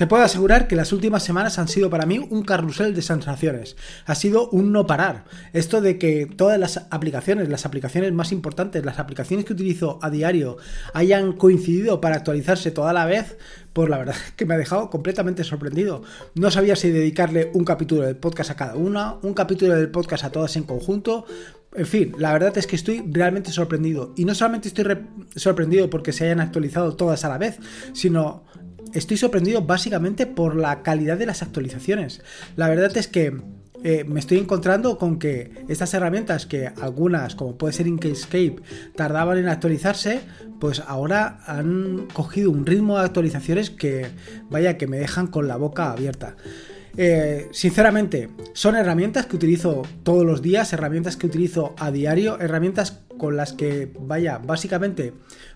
Te puedo asegurar que las últimas semanas han sido para mí un carrusel de sensaciones. Ha sido un no parar. Esto de que todas las aplicaciones, las aplicaciones más importantes, las aplicaciones que utilizo a diario, hayan coincidido para actualizarse toda la vez, pues la verdad es que me ha dejado completamente sorprendido. No sabía si dedicarle un capítulo del podcast a cada una, un capítulo del podcast a todas en conjunto. En fin, la verdad es que estoy realmente sorprendido. Y no solamente estoy sorprendido porque se hayan actualizado todas a la vez, sino estoy sorprendido básicamente por la calidad de las actualizaciones. La verdad es que eh, me estoy encontrando con que estas herramientas que algunas, como puede ser Inkscape, tardaban en actualizarse, pues ahora han cogido un ritmo de actualizaciones que, vaya, que me dejan con la boca abierta. Eh, sinceramente, son herramientas que utilizo todos los días, herramientas que utilizo a diario, herramientas con las que, vaya, básicamente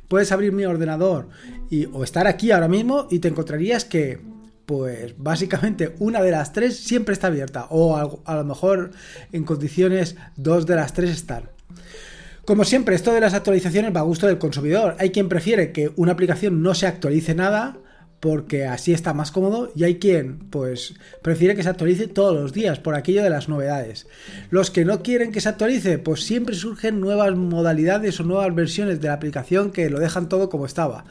puedes abrir mi ordenador y, o estar aquí ahora mismo y te encontrarías que, pues básicamente una de las tres siempre está abierta o a, a lo mejor en condiciones dos de las tres están. Como siempre, esto de las actualizaciones va a gusto del consumidor. Hay quien prefiere que una aplicación no se actualice nada porque así está más cómodo y hay quien pues prefiere que se actualice todos los días por aquello de las novedades. Los que no quieren que se actualice, pues siempre surgen nuevas modalidades o nuevas versiones de la aplicación que lo dejan todo como estaba.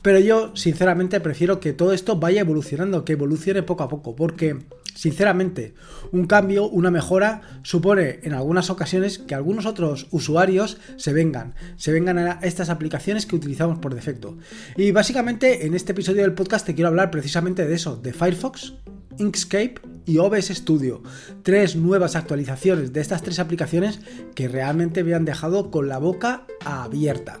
Pero yo sinceramente prefiero que todo esto vaya evolucionando, que evolucione poco a poco, porque Sinceramente, un cambio, una mejora, supone en algunas ocasiones que algunos otros usuarios se vengan, se vengan a estas aplicaciones que utilizamos por defecto. Y básicamente en este episodio del podcast te quiero hablar precisamente de eso, de Firefox, Inkscape y OBS Studio. Tres nuevas actualizaciones de estas tres aplicaciones que realmente me han dejado con la boca abierta.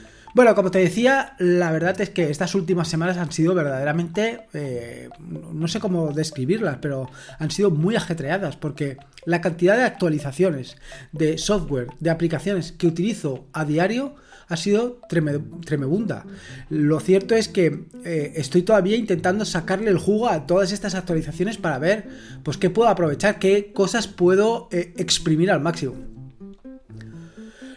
Bueno, como te decía, la verdad es que estas últimas semanas han sido verdaderamente, eh, no sé cómo describirlas, pero han sido muy ajetreadas porque la cantidad de actualizaciones de software, de aplicaciones que utilizo a diario ha sido tremebunda. Lo cierto es que eh, estoy todavía intentando sacarle el jugo a todas estas actualizaciones para ver pues qué puedo aprovechar, qué cosas puedo eh, exprimir al máximo.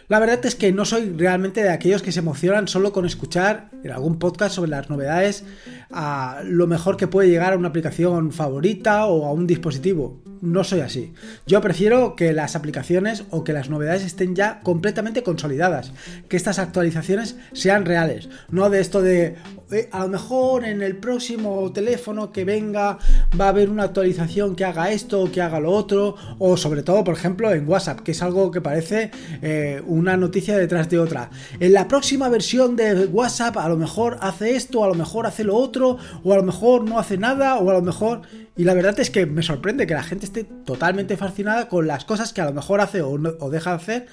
La verdad es que no soy realmente de aquellos que se emocionan solo con escuchar en algún podcast sobre las novedades a lo mejor que puede llegar a una aplicación favorita o a un dispositivo. No soy así. Yo prefiero que las aplicaciones o que las novedades estén ya completamente consolidadas, que estas actualizaciones sean reales, no de esto de eh, a lo mejor en el próximo teléfono que venga va a haber una actualización que haga esto o que haga lo otro, o sobre todo, por ejemplo, en WhatsApp, que es algo que parece eh, una noticia detrás de otra. En la próxima versión de WhatsApp a lo mejor hace esto, a lo mejor hace lo otro, o a lo mejor no hace nada, o a lo mejor... Y la verdad es que me sorprende que la gente esté totalmente fascinada con las cosas que a lo mejor hace o, deja de hacer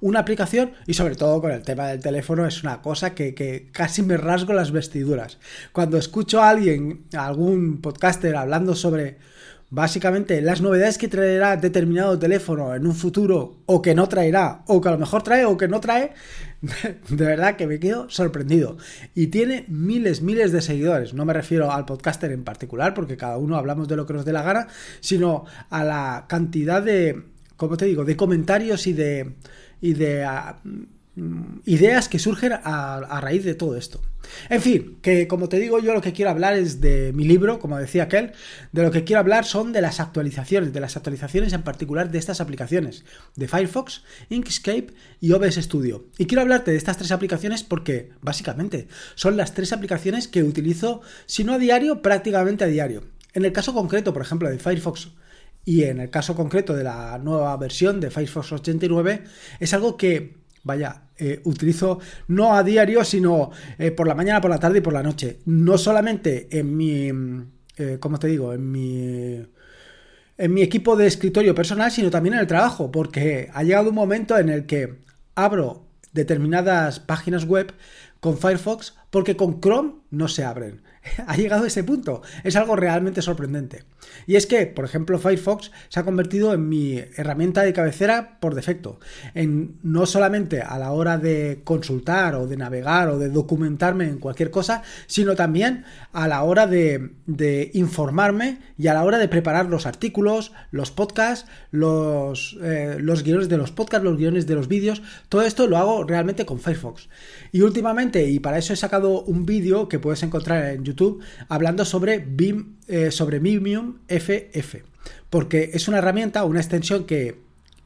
una aplicación y sobre todo con el tema del teléfono es una cosa que, que casi me rasgo las vestiduras. Cuando escucho a alguien, a algún podcaster hablando sobre básicamente las novedades que traerá determinado teléfono en un futuro o que no traerá o que a lo mejor trae o que no trae, de verdad que me quedo sorprendido. Y tiene miles, miles de seguidores. No me refiero al podcaster en particular porque cada uno hablamos de lo que nos dé la gana, sino a la cantidad de, como te digo, de comentarios y de... Y de ah, ideas que surgen a, raíz de todo esto. En fin, que como te digo, yo lo que quiero hablar es de mi libro, como decía aquel, de lo que quiero hablar son de las actualizaciones, de las actualizaciones en particular de estas aplicaciones, de Firefox, Inkscape y OBS Studio. Y quiero hablarte de estas tres aplicaciones porque, básicamente, son las tres aplicaciones que utilizo, si no a diario, prácticamente a diario. En el caso concreto, por ejemplo, de Firefox y en el caso concreto de la nueva versión de Firefox 89, es algo que Vaya, eh, utilizo no a diario, sino eh, por la mañana, por la tarde y por la noche. No solamente en mi, eh, ¿cómo te digo? En mi, en mi equipo de escritorio personal, sino también en el trabajo, porque ha llegado un momento en el que abro determinadas páginas web con Firefox porque con Chrome no se abren. ha llegado a ese punto. Es algo realmente sorprendente. Y es que, por ejemplo, Firefox se ha convertido en mi herramienta de cabecera por defecto. En, no solamente a la hora de consultar o de navegar o de documentarme en cualquier cosa, sino también a la hora de, informarme y a la hora de preparar los artículos, los podcasts, los, eh, los guiones de los podcasts, los guiones de los vídeos. Todo esto lo hago realmente con Firefox. Y últimamente, y para eso he sacado un vídeo que puedes encontrar en YouTube hablando sobre BIM, eh, sobre Vimium FF, porque es una herramienta, una extensión que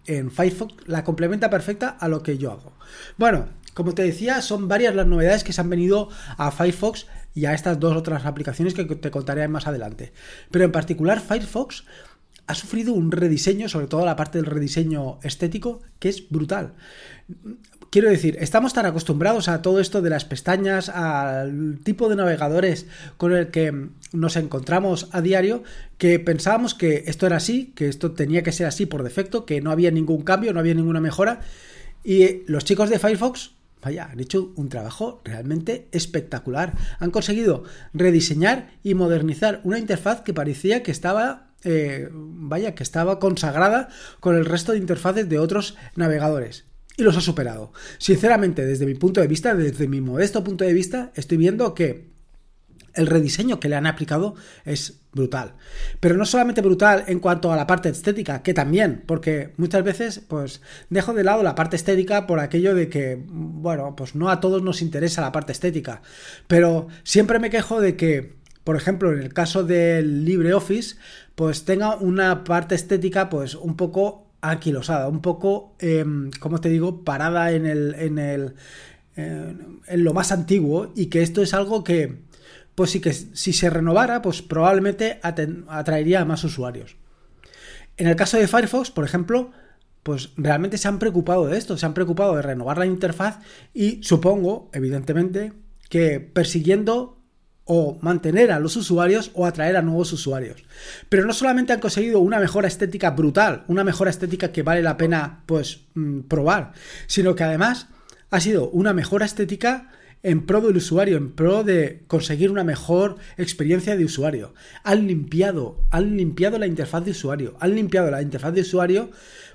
en Firefox la complementa perfecta a lo que yo hago. Bueno, como te decía, son varias las novedades que se han venido a Firefox y a estas dos otras aplicaciones que te contaré más adelante. Pero en particular Firefox ha sufrido un rediseño, sobre todo la parte del rediseño estético, que es brutal. Quiero decir, estamos tan acostumbrados a todo esto de las pestañas, al tipo de navegadores con el que nos encontramos a diario, que pensábamos que esto era así, que esto tenía que ser así por defecto, que no había ningún cambio, no había ninguna mejora. Y los chicos de Firefox, vaya, han hecho un trabajo realmente espectacular. Han conseguido rediseñar y modernizar una interfaz que parecía que estaba eh, vaya, que estaba consagrada con el resto de interfaces de otros navegadores y los ha superado. Sinceramente, desde mi punto de vista, desde mi modesto punto de vista, estoy viendo que el rediseño que le han aplicado es brutal. Pero no solamente brutal en cuanto a la parte estética, que también, porque muchas veces pues dejo de lado la parte estética por aquello de que, bueno, pues no a todos nos interesa la parte estética, pero siempre me quejo de que, por ejemplo, en el caso del LibreOffice, pues tenga una parte estética pues un poco anquilosada, un poco, eh, como te digo, parada en el, en el, en lo más antiguo y que esto es algo que, pues sí que si se renovara, pues probablemente atraería a más usuarios. En el caso de Firefox, por ejemplo, pues realmente se han preocupado de esto, se han preocupado de renovar la interfaz y supongo, evidentemente, que persiguiendo o mantener a los usuarios o atraer a nuevos usuarios. Pero no solamente han conseguido una mejora estética brutal, una mejora estética que vale la pena pues mm, probar, sino que además ha sido una mejora estética en pro del usuario, en pro de conseguir una mejor experiencia de usuario. Han limpiado, han limpiado la interfaz de usuario, han limpiado la interfaz de usuario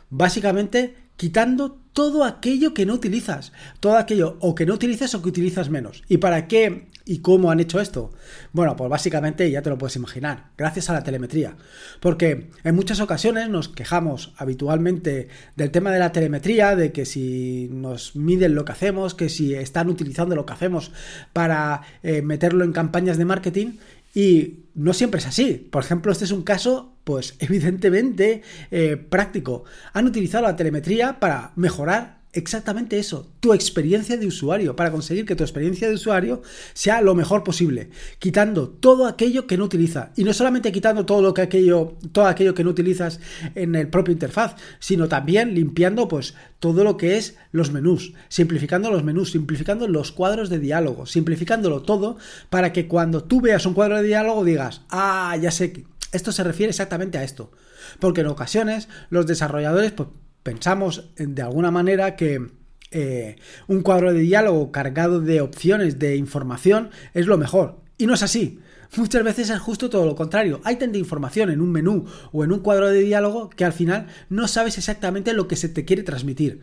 básicamente quitando todo aquello que no utilizas, todo aquello o que no utilizas o que utilizas menos. ¿Y para qué y cómo han hecho esto? Bueno, pues básicamente ya te lo puedes imaginar, gracias a la telemetría. Porque en muchas ocasiones nos quejamos habitualmente del tema de la telemetría, de que si nos miden lo que hacemos, que si están utilizando lo que hacemos para eh, meterlo en campañas de marketing y no siempre es así. Por ejemplo, este es un caso, pues evidentemente eh, práctico. Han utilizado la telemetría para mejorar exactamente eso, tu experiencia de usuario, para conseguir que tu experiencia de usuario sea lo mejor posible, quitando todo aquello que no utiliza y no solamente quitando todo lo que aquello, todo aquello que no utilizas en el propio interfaz, sino también limpiando pues todo lo que es los menús, simplificando los menús, simplificando los cuadros de diálogo, simplificándolo todo para que cuando tú veas un cuadro de diálogo digas, "Ah, ya sé esto se refiere exactamente a esto." Porque en ocasiones los desarrolladores pues pensamos de alguna manera que eh, un cuadro de diálogo cargado de opciones de información es lo mejor. Y no es así. Muchas veces es justo todo lo contrario. Hay tanta información en un menú o en un cuadro de diálogo que al final no sabes exactamente lo que se te quiere transmitir.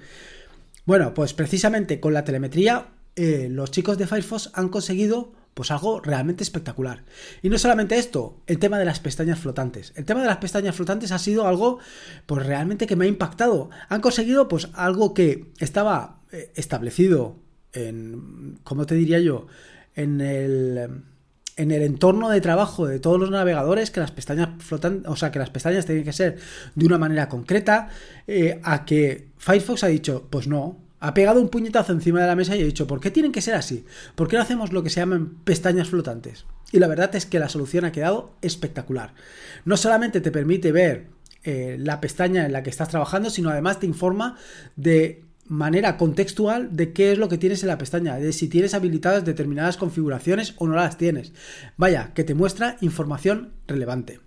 Bueno, pues precisamente con la telemetría eh, los chicos de Firefox han conseguido pues algo realmente espectacular. Y no solamente esto, el tema de las pestañas flotantes. El tema de las pestañas flotantes ha sido algo, pues realmente que me ha impactado. Han conseguido, pues algo que estaba eh, establecido en, ¿cómo te diría yo? En el en el entorno de trabajo de todos los navegadores que las pestañas flotantes, o sea, que las pestañas tienen que ser de una manera concreta, eh, a que Firefox ha dicho, pues no, ha pegado un puñetazo encima de la mesa y ha dicho, ¿por qué tienen que ser así? ¿Por qué no hacemos lo que se llaman pestañas flotantes? Y la verdad es que la solución ha quedado espectacular. No solamente te permite ver eh, la pestaña en la que estás trabajando, sino además te informa de manera contextual de qué es lo que tienes en la pestaña, de si tienes habilitadas determinadas configuraciones o no las tienes. Vaya, que te muestra información relevante.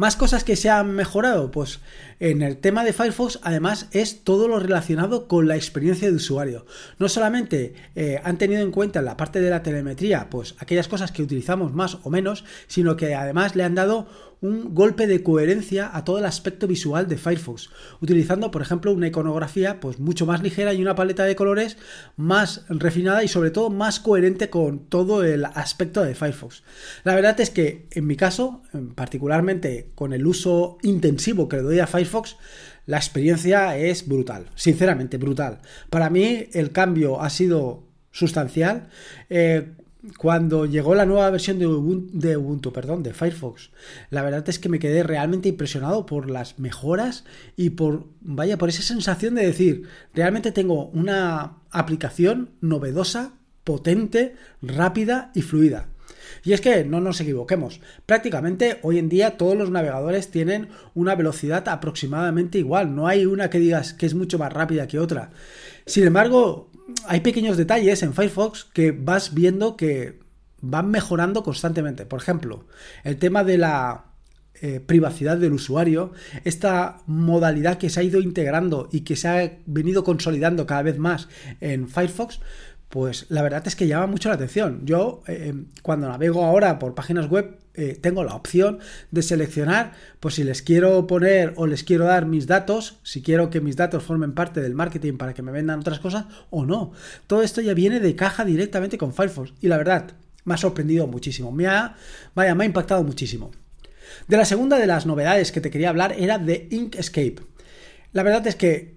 Más cosas que se han mejorado, pues en el tema de Firefox además es todo lo relacionado con la experiencia de usuario. No solamente eh, han tenido en cuenta en la parte de la telemetría, pues aquellas cosas que utilizamos más o menos, sino que además le han dado un golpe de coherencia a todo el aspecto visual de Firefox, utilizando por ejemplo una iconografía pues mucho más ligera y una paleta de colores más refinada y sobre todo más coherente con todo el aspecto de Firefox. La verdad es que en mi caso, particularmente con el uso intensivo que le doy a Firefox, la experiencia es brutal, sinceramente brutal. Para mí el cambio ha sido sustancial. Eh, cuando llegó la nueva versión de Ubuntu, perdón, de Firefox, la verdad es que me quedé realmente impresionado por las mejoras y por, vaya, por esa sensación de decir, realmente tengo una aplicación novedosa, potente, rápida y fluida. Y es que no nos equivoquemos, prácticamente hoy en día todos los navegadores tienen una velocidad aproximadamente igual, no hay una que digas que es mucho más rápida que otra. Sin embargo, hay pequeños detalles en Firefox que vas viendo que van mejorando constantemente. Por ejemplo, el tema de la eh, privacidad del usuario, esta modalidad que se ha ido integrando y que se ha venido consolidando cada vez más en Firefox, pues la verdad es que llama mucho la atención. Yo eh, cuando navego ahora por páginas web eh, tengo la opción de seleccionar, pues si les quiero poner o les quiero dar mis datos, si quiero que mis datos formen parte del marketing para que me vendan otras cosas o no. Todo esto ya viene de caja directamente con Firefox y la verdad me ha sorprendido muchísimo. Me ha, vaya, me ha impactado muchísimo. De la segunda de las novedades que te quería hablar era de Inkscape. La verdad es que,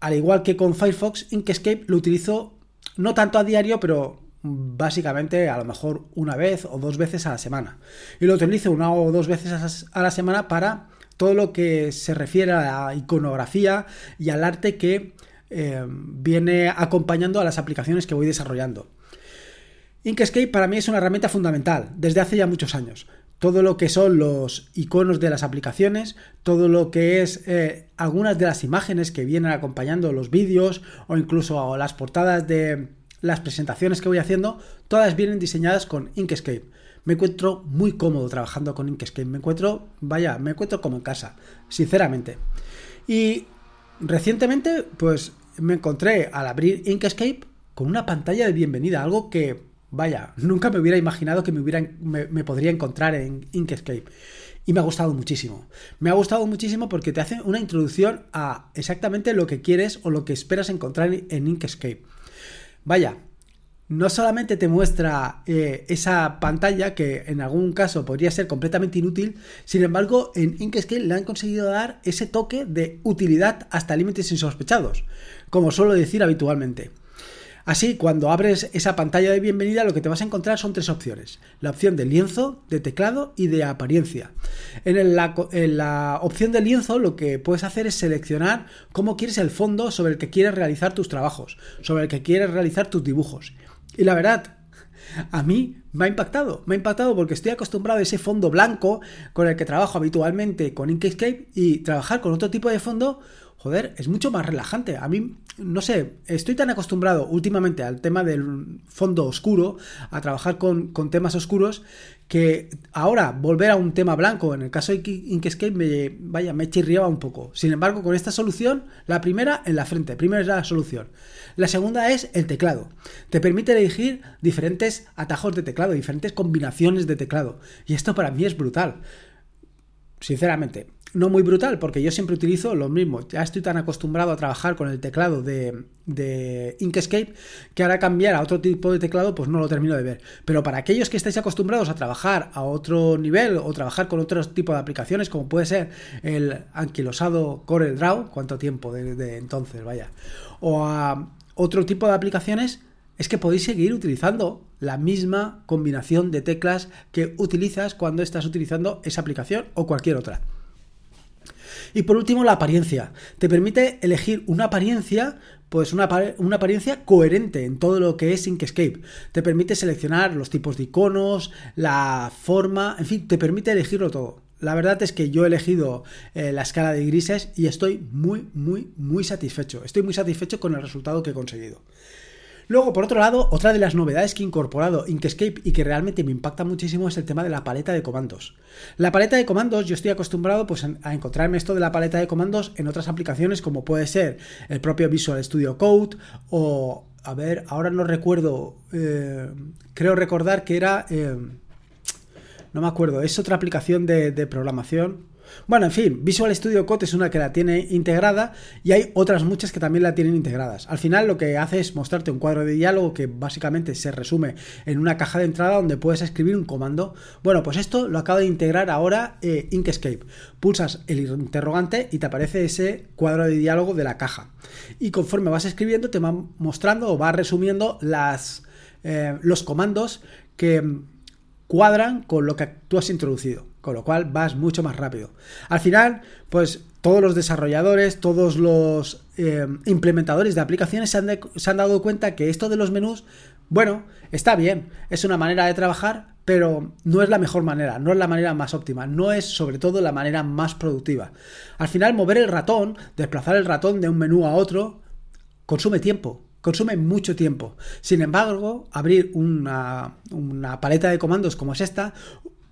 al igual que con Firefox, Inkscape lo utilizo no tanto a diario, pero básicamente a lo mejor una vez o dos veces a la semana. Y lo utilizo una o dos veces a la semana para todo lo que se refiere a la iconografía y al arte que eh, viene acompañando a las aplicaciones que voy desarrollando. Inkscape para mí es una herramienta fundamental desde hace ya muchos años. Todo lo que son los iconos de las aplicaciones, todo lo que es eh, algunas de las imágenes que vienen acompañando los vídeos o incluso las portadas de, las presentaciones que voy haciendo, todas vienen diseñadas con Inkscape. Me encuentro muy cómodo trabajando con Inkscape. Me encuentro, vaya, me encuentro como en casa, sinceramente. Y recientemente, pues me encontré al abrir Inkscape con una pantalla de bienvenida, algo que, vaya, nunca me hubiera imaginado que me, me, podría encontrar en Inkscape. Y me ha gustado muchísimo. Me ha gustado muchísimo porque te hace una introducción a exactamente lo que quieres o lo que esperas encontrar en Inkscape. Vaya, no solamente te muestra eh, esa pantalla que en algún caso podría ser completamente inútil, sin embargo en Inkscape le han conseguido dar ese toque de utilidad hasta límites insospechados, como suelo decir habitualmente. Así, cuando abres esa pantalla de bienvenida, lo que te vas a encontrar son tres opciones. La opción de lienzo, de teclado y de apariencia. En la, en la, opción de lienzo lo que puedes hacer es seleccionar cómo quieres el fondo sobre el que quieres realizar tus trabajos, sobre el que quieres realizar tus dibujos. Y la verdad, a mí me ha impactado, me ha impactado porque estoy acostumbrado a ese fondo blanco con el que trabajo habitualmente con Inkscape y trabajar con otro tipo de fondo joder, es mucho más relajante. A mí, no sé, estoy tan acostumbrado últimamente al tema del fondo oscuro, a trabajar con, temas oscuros, que ahora volver a un tema blanco, en el caso de Inkscape, me, vaya, me chirriaba un poco. Sin embargo, con esta solución, la primera en la frente, primera es la solución. La segunda es el teclado. Te permite elegir diferentes atajos de teclado, diferentes combinaciones de teclado. Y esto para mí es brutal. Sinceramente, no muy brutal, porque yo siempre utilizo lo mismo. Ya estoy tan acostumbrado a trabajar con el teclado de, de, Inkscape que ahora cambiar a otro tipo de teclado, pues no lo termino de ver. Pero para aquellos que estáis acostumbrados a trabajar a otro nivel o trabajar con otro tipo de aplicaciones, como puede ser el anquilosado Corel Draw, ¿cuánto tiempo de entonces? Vaya. O a otro tipo de aplicaciones, es que podéis seguir utilizando la misma combinación de teclas que utilizas cuando estás utilizando esa aplicación o cualquier otra. Y por último, la apariencia. Te permite elegir una apariencia, pues una, una, apariencia coherente en todo lo que es Inkscape. Te permite seleccionar los tipos de iconos, la forma, en fin, te permite elegirlo todo. La verdad es que yo he elegido eh, la escala de grises y estoy muy, muy, muy satisfecho. Estoy muy satisfecho con el resultado que he conseguido. Luego, por otro lado, otra de las novedades que he incorporado Inkscape y que realmente me impacta muchísimo es el tema de la paleta de comandos. La paleta de comandos, yo estoy acostumbrado pues, a encontrarme esto de la paleta de comandos en otras aplicaciones como puede ser el propio Visual Studio Code o, a ver, ahora no recuerdo, eh, creo recordar que era... Eh, no me acuerdo, es otra aplicación de, de programación bueno, en fin, Visual Studio Code es una que la tiene integrada y hay otras muchas que también la tienen integradas. Al final lo que hace es mostrarte un cuadro de diálogo que básicamente se resume en una caja de entrada donde puedes escribir un comando. Bueno, pues esto lo acaba de integrar ahora eh, Inkscape. Pulsas el interrogante y te aparece ese cuadro de diálogo de la caja. Y conforme vas escribiendo te va mostrando o va resumiendo las, eh, los comandos que cuadran con lo que tú has introducido, con lo cual vas mucho más rápido. Al final, pues todos los desarrolladores, todos los eh, implementadores de aplicaciones se han, se han dado cuenta que esto de los menús, bueno, está bien, es una manera de trabajar, pero no es la mejor manera, no es la manera más óptima, no es sobre todo la manera más productiva. Al final, mover el ratón, desplazar el ratón de un menú a otro, consume tiempo, consume mucho tiempo. Sin embargo, abrir una, paleta de comandos como es esta,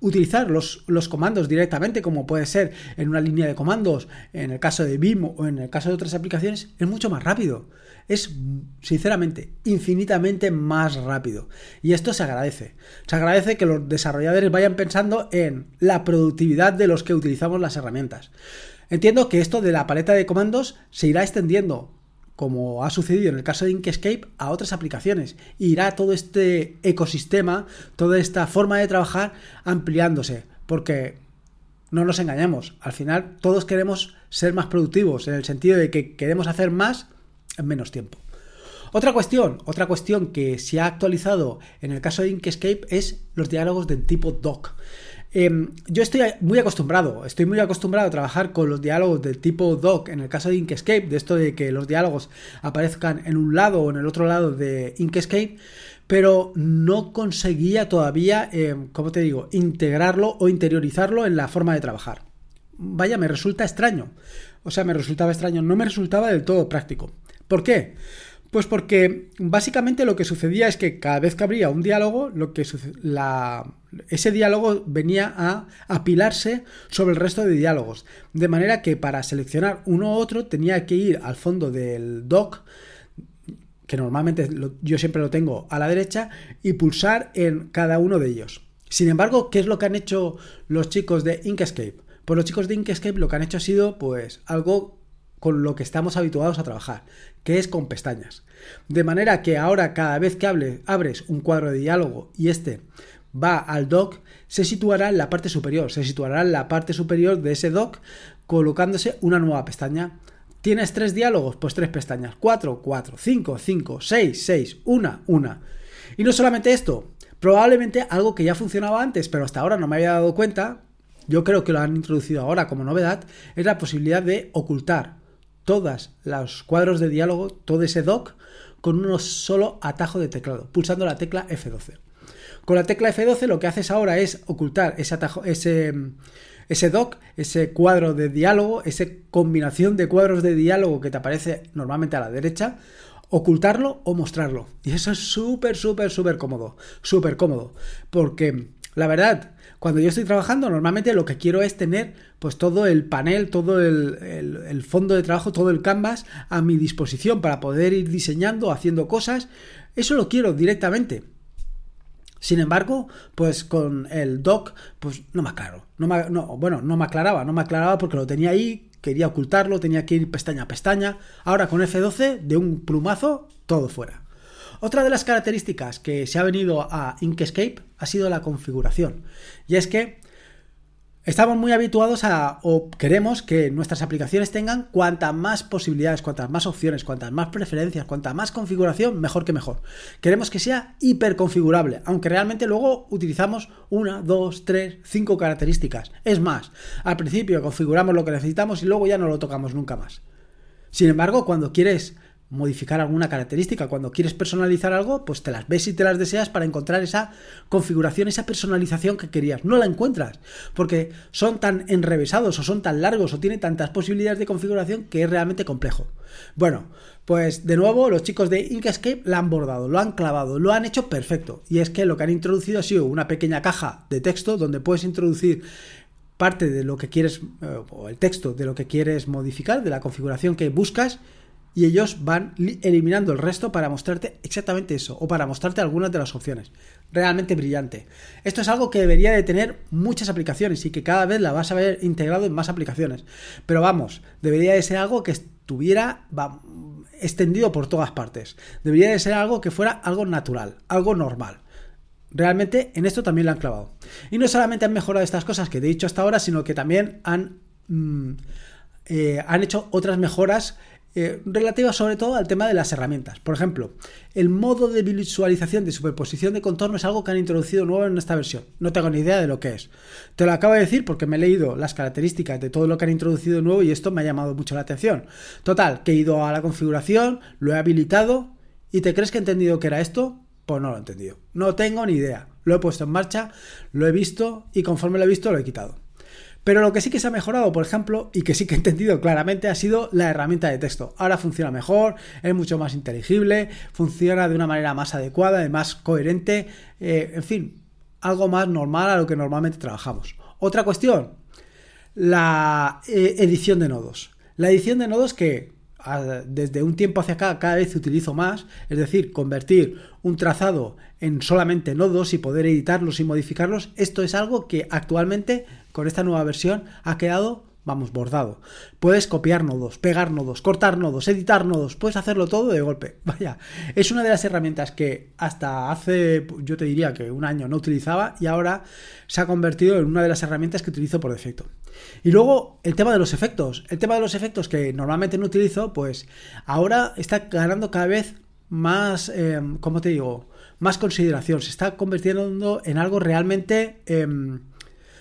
utilizar los, los, comandos directamente, como puede ser en una línea de comandos, en el caso de Vim o en el caso de otras aplicaciones, es mucho más rápido. Es, sinceramente, infinitamente más rápido. Y esto se agradece. Se agradece que los desarrolladores vayan pensando en la productividad de los que utilizamos las herramientas. Entiendo que esto de la paleta de comandos se irá extendiendo como ha sucedido en el caso de Inkscape, a otras aplicaciones. irá todo este ecosistema, toda esta forma de trabajar ampliándose. Porque no nos engañemos, al final todos queremos ser más productivos, en el sentido de que queremos hacer más en menos tiempo. Otra cuestión, otra cuestión que se ha actualizado en el caso de Inkscape es los diálogos del tipo doc. Em, yo estoy muy acostumbrado, estoy muy acostumbrado a trabajar con los diálogos del tipo doc en el caso de Inkscape, de esto de que los diálogos aparezcan en un lado o en el otro lado de Inkscape, pero no conseguía todavía, em, como te digo, integrarlo o interiorizarlo en la forma de trabajar. Vaya, me resulta extraño. O sea, me resultaba extraño, no me resultaba del todo práctico. ¿Por qué? Pues porque básicamente lo que sucedía es que cada vez que abría un diálogo, lo que la, ese diálogo venía a apilarse sobre el resto de diálogos. De manera que para seleccionar uno u otro tenía que ir al fondo del doc, que normalmente yo siempre lo tengo a la derecha, y pulsar en cada uno de ellos. Sin embargo, ¿qué es lo que han hecho los chicos de Inkscape? Pues los chicos de Inkscape lo que han hecho ha sido pues algo con lo que estamos habituados a trabajar, que es con pestañas. De manera que ahora cada vez que abres un cuadro de diálogo y este va al doc, se situará en la parte superior, se situará en la parte superior de ese doc colocándose una nueva pestaña. ¿Tienes tres diálogos? Pues tres pestañas. Cuatro, cuatro, cinco, cinco, seis, seis, una, una. Y no solamente esto, probablemente algo que ya funcionaba antes, pero hasta ahora no me había dado cuenta, yo creo que lo han introducido ahora como novedad, es la posibilidad de ocultar todos los cuadros de diálogo, todo ese doc, con un solo atajo de teclado, pulsando la tecla F12. Con la tecla F12 lo que haces ahora es ocultar ese atajo, ese, ese doc, ese cuadro de diálogo, esa combinación de cuadros de diálogo que te aparece normalmente a la derecha, ocultarlo o mostrarlo. Y eso es súper, súper, súper cómodo, súper cómodo. Porque la verdad, cuando yo estoy trabajando, normalmente lo que quiero es tener pues todo el panel, todo el, fondo de trabajo, todo el canvas a mi disposición para poder ir diseñando, haciendo cosas. Eso lo quiero directamente. Sin embargo, pues con el doc, pues no me aclaro. No, bueno, no me aclaraba, no me aclaraba porque lo tenía ahí, quería ocultarlo, tenía que ir pestaña a pestaña. Ahora con F12, de un plumazo, todo fuera. Otra de las características que se ha venido a Inkscape ha sido la configuración. Y es que estamos muy habituados a, o queremos que nuestras aplicaciones tengan cuantas más posibilidades, cuantas más opciones, cuantas más preferencias, cuanta más configuración, mejor que mejor. Queremos que sea hiperconfigurable, aunque realmente luego utilizamos una, dos, tres, cinco características. Es más, al principio configuramos lo que necesitamos y luego ya no lo tocamos nunca más. Sin embargo, cuando quieres modificar alguna característica. Cuando quieres personalizar algo, pues te las ves y te las deseas para encontrar esa configuración, esa personalización que querías. No la encuentras, porque son tan enrevesados o son tan largos o tienen tantas posibilidades de configuración que es realmente complejo. Bueno, pues de nuevo los chicos de Inkscape la han bordado, lo han clavado, lo han hecho perfecto. Y es que lo que han introducido ha sido una pequeña caja de texto donde puedes introducir parte de lo que quieres, eh, o el texto de lo que quieres modificar, de la configuración que buscas, y ellos van eliminando el resto para mostrarte exactamente eso o para mostrarte algunas de las opciones. Realmente brillante. Esto es algo que debería de tener muchas aplicaciones y que cada vez la vas a ver integrado en más aplicaciones. Pero vamos, debería de ser algo que estuviera extendido por todas partes. Debería de ser algo que fuera algo natural, algo normal. Realmente en esto también lo han clavado. Y no solamente han mejorado estas cosas que he dicho hasta ahora, sino que también han, mm, eh, han hecho otras mejoras eh, relativas sobre todo al tema de las herramientas. Por ejemplo, el modo de visualización de superposición de contorno es algo que han introducido nuevo en esta versión. No tengo ni idea de lo que es. Te lo acabo de decir porque me he leído las características de todo lo que han introducido nuevo y esto me ha llamado mucho la atención. Total, que he ido a la configuración, lo he habilitado y ¿te crees que he entendido que era esto? Pues no lo he entendido. No tengo ni idea. Lo he puesto en marcha, lo he visto y conforme lo he visto lo he quitado. Pero lo que sí que se ha mejorado, por ejemplo, y que sí que he entendido claramente, ha sido la herramienta de texto. Ahora funciona mejor, es mucho más inteligible, funciona de una manera más adecuada, más coherente, eh, en fin, algo más normal a lo que normalmente trabajamos. Otra cuestión, la eh, edición de nodos. La edición de nodos que desde un tiempo hacia acá cada vez utilizo más, es decir, convertir un trazado en solamente nodos y poder editarlos y modificarlos, esto es algo que actualmente con esta nueva versión ha quedado vamos, bordado. Puedes copiar nodos, pegar nodos, cortar nodos, editar nodos, puedes hacerlo todo de golpe. Vaya, es una de las herramientas que hasta hace, yo te diría que un año no utilizaba y ahora se ha convertido en una de las herramientas que utilizo por defecto. Y luego el tema de los efectos. El tema de los efectos que normalmente no utilizo, pues ahora está ganando cada vez más, eh, ¿cómo te digo? Más consideración. Se está convirtiendo en algo realmente... Em,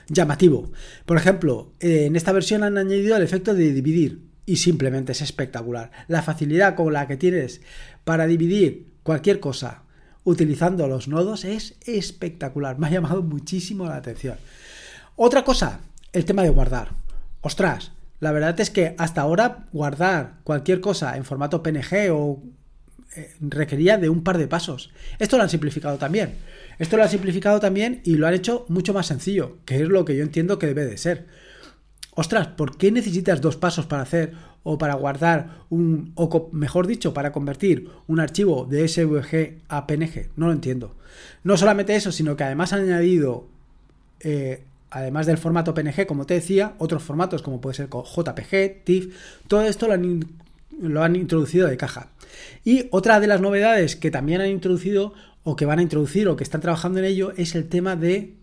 llamativo. Por ejemplo, en esta versión han añadido el efecto de dividir y simplemente es espectacular. La facilidad con la que tienes para dividir cualquier cosa utilizando los nodos es espectacular. Me ha llamado muchísimo la atención. Otra cosa, el tema de guardar. Ostras, la verdad es que hasta ahora guardar cualquier cosa en formato PNG o eh, requería de un par de pasos. Esto lo han simplificado también. Esto lo han simplificado también y lo han hecho mucho más sencillo, que es lo que yo entiendo que debe de ser. Ostras, ¿por qué necesitas dos pasos para hacer o para guardar un, o mejor dicho, para convertir un archivo de SVG a PNG? No lo entiendo. No solamente eso, sino que además han añadido, eh, además del formato PNG, como te decía, otros formatos como puede ser JPG, TIFF, todo esto lo han, lo han introducido de caja. Y otra de las novedades que también han introducido o que van a introducir o que están trabajando en ello es el tema de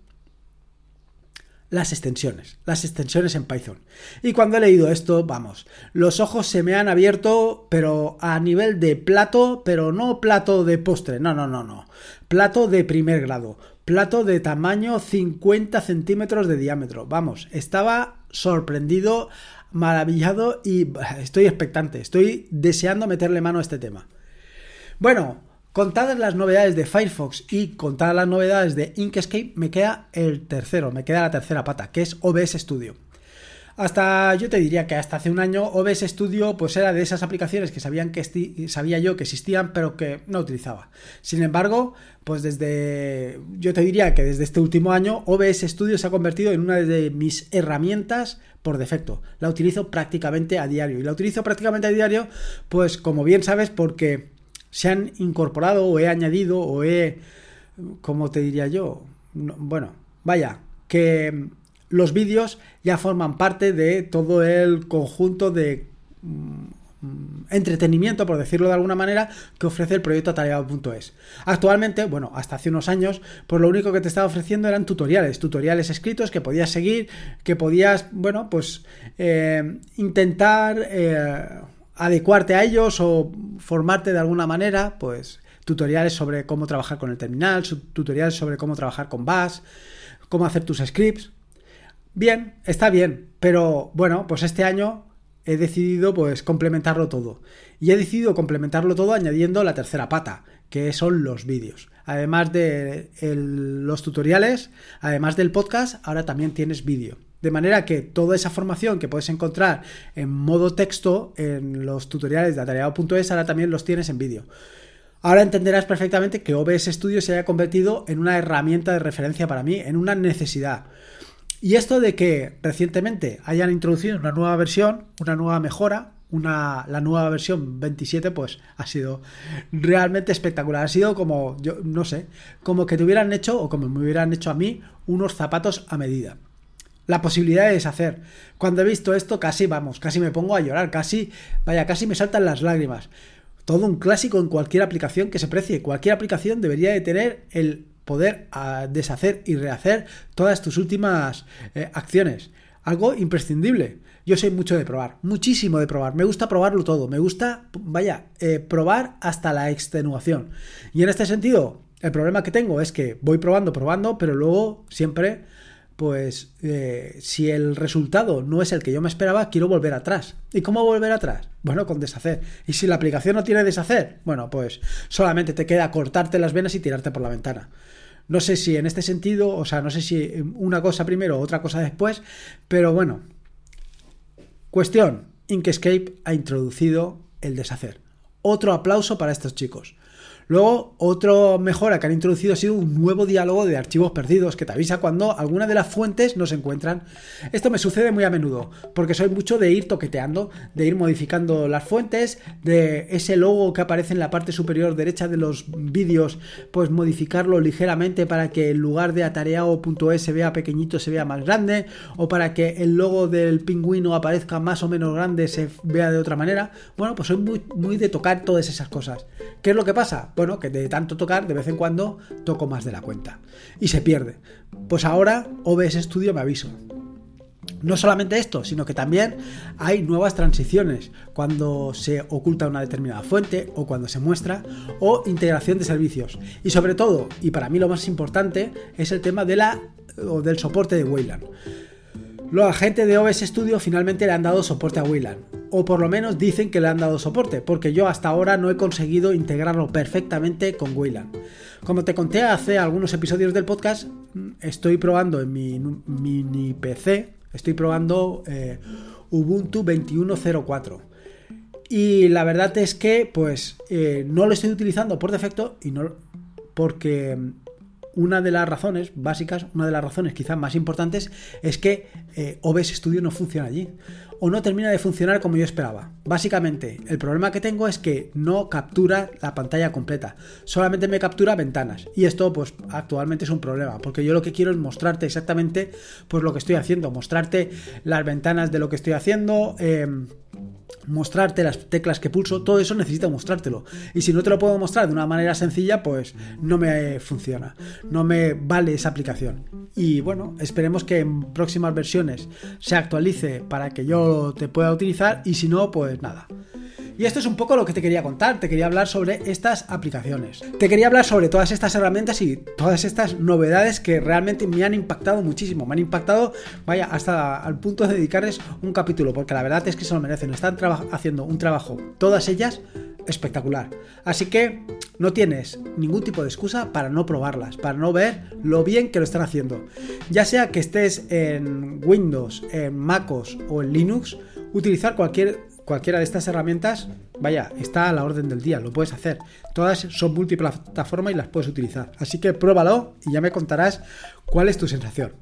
las extensiones, las extensiones en Python. Y cuando he leído esto, vamos, los ojos se me han abierto, pero a nivel de plato, pero no plato de postre, no, no, no, no, plato de primer grado, plato de tamaño 50 centímetros de diámetro, vamos, estaba sorprendido, maravillado y estoy expectante, estoy deseando meterle mano a este tema. Bueno, Contadas las novedades de Firefox y contadas las novedades de Inkscape, me queda el tercero, me queda la tercera pata, que es OBS Studio. Hasta yo te diría que hasta hace un año OBS Studio pues era de esas aplicaciones que sabían que sabía yo que existían pero que no utilizaba. Sin embargo, pues desde yo te diría que desde este último año OBS Studio se ha convertido en una de mis herramientas por defecto. La utilizo prácticamente a diario y la utilizo prácticamente a diario pues como bien sabes porque se han incorporado o he añadido o he, ¿cómo te diría yo? bueno, vaya, que los vídeos ya forman parte de todo el conjunto de mm, entretenimiento, por decirlo de alguna manera, que ofrece el proyecto atareado.es. Actualmente, bueno, hasta hace unos años, pues lo único que te estaba ofreciendo eran tutoriales, tutoriales escritos que podías seguir, que podías, bueno, pues eh, intentar eh, adecuarte a ellos o formarte de alguna manera, pues tutoriales sobre cómo trabajar con el terminal, tutoriales sobre cómo trabajar con Bash, cómo hacer tus scripts. Bien, está bien, pero bueno, pues este año he decidido pues complementarlo todo. Y he decidido complementarlo todo añadiendo la tercera pata, que son los vídeos. Además de los tutoriales, además del podcast, ahora también tienes vídeo. De manera que toda esa formación que puedes encontrar en modo texto en los tutoriales de atareado.es, ahora también los tienes en vídeo. Ahora entenderás perfectamente que OBS Studio se haya convertido en una herramienta de referencia para mí, en una necesidad. Y esto de que recientemente hayan introducido una nueva versión, una nueva mejora, una, la nueva versión 27, pues ha sido realmente espectacular. Ha sido como, yo no sé, como que te hubieran hecho, o como me hubieran hecho a mí, unos zapatos a medida. La posibilidad de deshacer. Cuando he visto esto, casi, vamos, casi me pongo a llorar, casi, vaya, casi me saltan las lágrimas. Todo un clásico en cualquier aplicación que se precie. Cualquier aplicación debería de tener el poder a deshacer y rehacer todas tus últimas eh, acciones. Algo imprescindible. Yo soy mucho de probar, muchísimo de probar. Me gusta probarlo todo. Me gusta, vaya, eh, probar hasta la extenuación. Y en este sentido, el problema que tengo es que voy probando, probando, pero luego siempre, pues, eh, si el resultado no es el que yo me esperaba, quiero volver atrás. ¿Y cómo volver atrás? Bueno, con deshacer. Y si la aplicación no tiene deshacer, bueno, pues solamente te queda cortarte las venas y tirarte por la ventana. No sé si en este sentido, o sea, no sé si una cosa primero otra cosa después, pero bueno. Cuestión, Inkscape ha introducido el deshacer. Otro aplauso para estos chicos. Luego, otra mejora que han introducido ha sido un nuevo diálogo de archivos perdidos que te avisa cuando alguna de las fuentes no se encuentran. Esto me sucede muy a menudo, porque soy mucho de ir toqueteando, de ir modificando las fuentes, de ese logo que aparece en la parte superior derecha de los vídeos, pues modificarlo ligeramente para que en lugar de atareado.es se vea pequeñito, se vea más grande, o para que el logo del pingüino aparezca más o menos grande, se vea de otra manera. Bueno, pues soy muy, muy de tocar todas esas cosas. ¿Qué es lo que pasa? Bueno, que de tanto tocar, de vez en cuando toco más de la cuenta. Y se pierde. Pues ahora OBS Studio me aviso. No solamente esto, sino que también hay nuevas transiciones cuando se oculta una determinada fuente o cuando se muestra o integración de servicios. Y sobre todo, y para mí lo más importante, es el tema de la, o del soporte de Wayland. Los agentes de OBS Studio finalmente le han dado soporte a Wayland, o por lo menos dicen que le han dado soporte, porque yo hasta ahora no he conseguido integrarlo perfectamente con Wayland. Como te conté hace algunos episodios del podcast, estoy probando en mi mini PC, estoy probando eh, Ubuntu 21.04. Y la verdad es que, pues, eh, no lo estoy utilizando por defecto y no porque una de las razones básicas, una de las razones quizás más importantes, es que eh, OBS Studio no funciona allí. O no termina de funcionar como yo esperaba. Básicamente, el problema que tengo es que no captura la pantalla completa. Solamente me captura ventanas. Y esto, pues, actualmente es un problema. Porque yo lo que quiero es mostrarte exactamente pues lo que estoy haciendo. Mostrarte las ventanas de lo que estoy haciendo. Eh, mostrarte las teclas que pulso, todo eso necesita mostrártelo. Y si no te lo puedo mostrar de una manera sencilla, pues no me funciona, no me vale esa aplicación. Y bueno, esperemos que en próximas versiones se actualice para que yo te pueda utilizar y si no, pues nada. Y esto es un poco lo que te quería contar, te quería hablar sobre estas aplicaciones. Te quería hablar sobre todas estas herramientas y todas estas novedades que realmente me han impactado muchísimo. Me han impactado, vaya, hasta al punto de dedicarles un capítulo, porque la verdad es que se lo merecen. Están haciendo un trabajo, todas ellas, espectacular. Así que no tienes ningún tipo de excusa para no probarlas, para no ver lo bien que lo están haciendo. Ya sea que estés en Windows, en MacOS o en Linux, utilizar cualquier cualquiera de estas herramientas, vaya, está a la orden del día, lo puedes hacer. Todas son multiplataforma y las puedes utilizar. Así que pruébalo y ya me contarás cuál es tu sensación.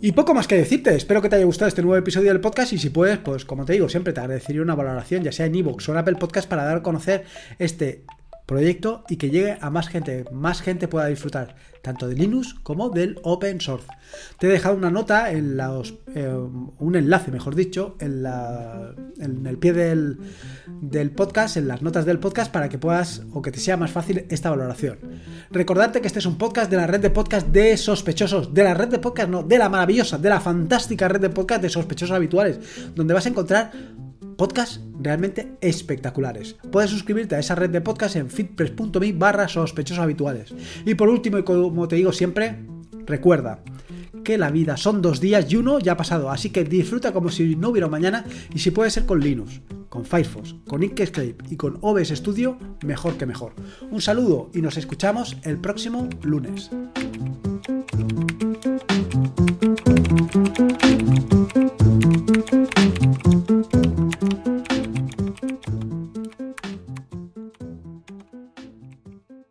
Y poco más que decirte, espero que te haya gustado este nuevo episodio del podcast y si puedes, pues como te digo, siempre te agradecería una valoración, ya sea en iVoox o en Apple Podcast para dar a conocer este proyecto y que llegue a más gente, más gente pueda disfrutar tanto de Linux como del open source. Te he dejado una nota en los, eh, un enlace, mejor dicho, en, la, en el pie del, del, podcast, en las notas del podcast, para que puedas o que te sea más fácil esta valoración. Recordarte que este es un podcast de la red de podcast de sospechosos, de la red de podcast, no, de la maravillosa, de la fantástica red de podcast de sospechosos habituales, donde vas a encontrar podcasts realmente espectaculares. Puedes suscribirte a esa red de podcast en fitpress.me barra sospechosos habituales. Y por último, y como te digo siempre, recuerda que la vida son dos días y uno ya ha pasado, así que disfruta como si no hubiera mañana y si puede ser con Linux, con Firefox, con Inkscape y con OBS Studio, mejor que mejor. Un saludo y nos escuchamos el próximo lunes.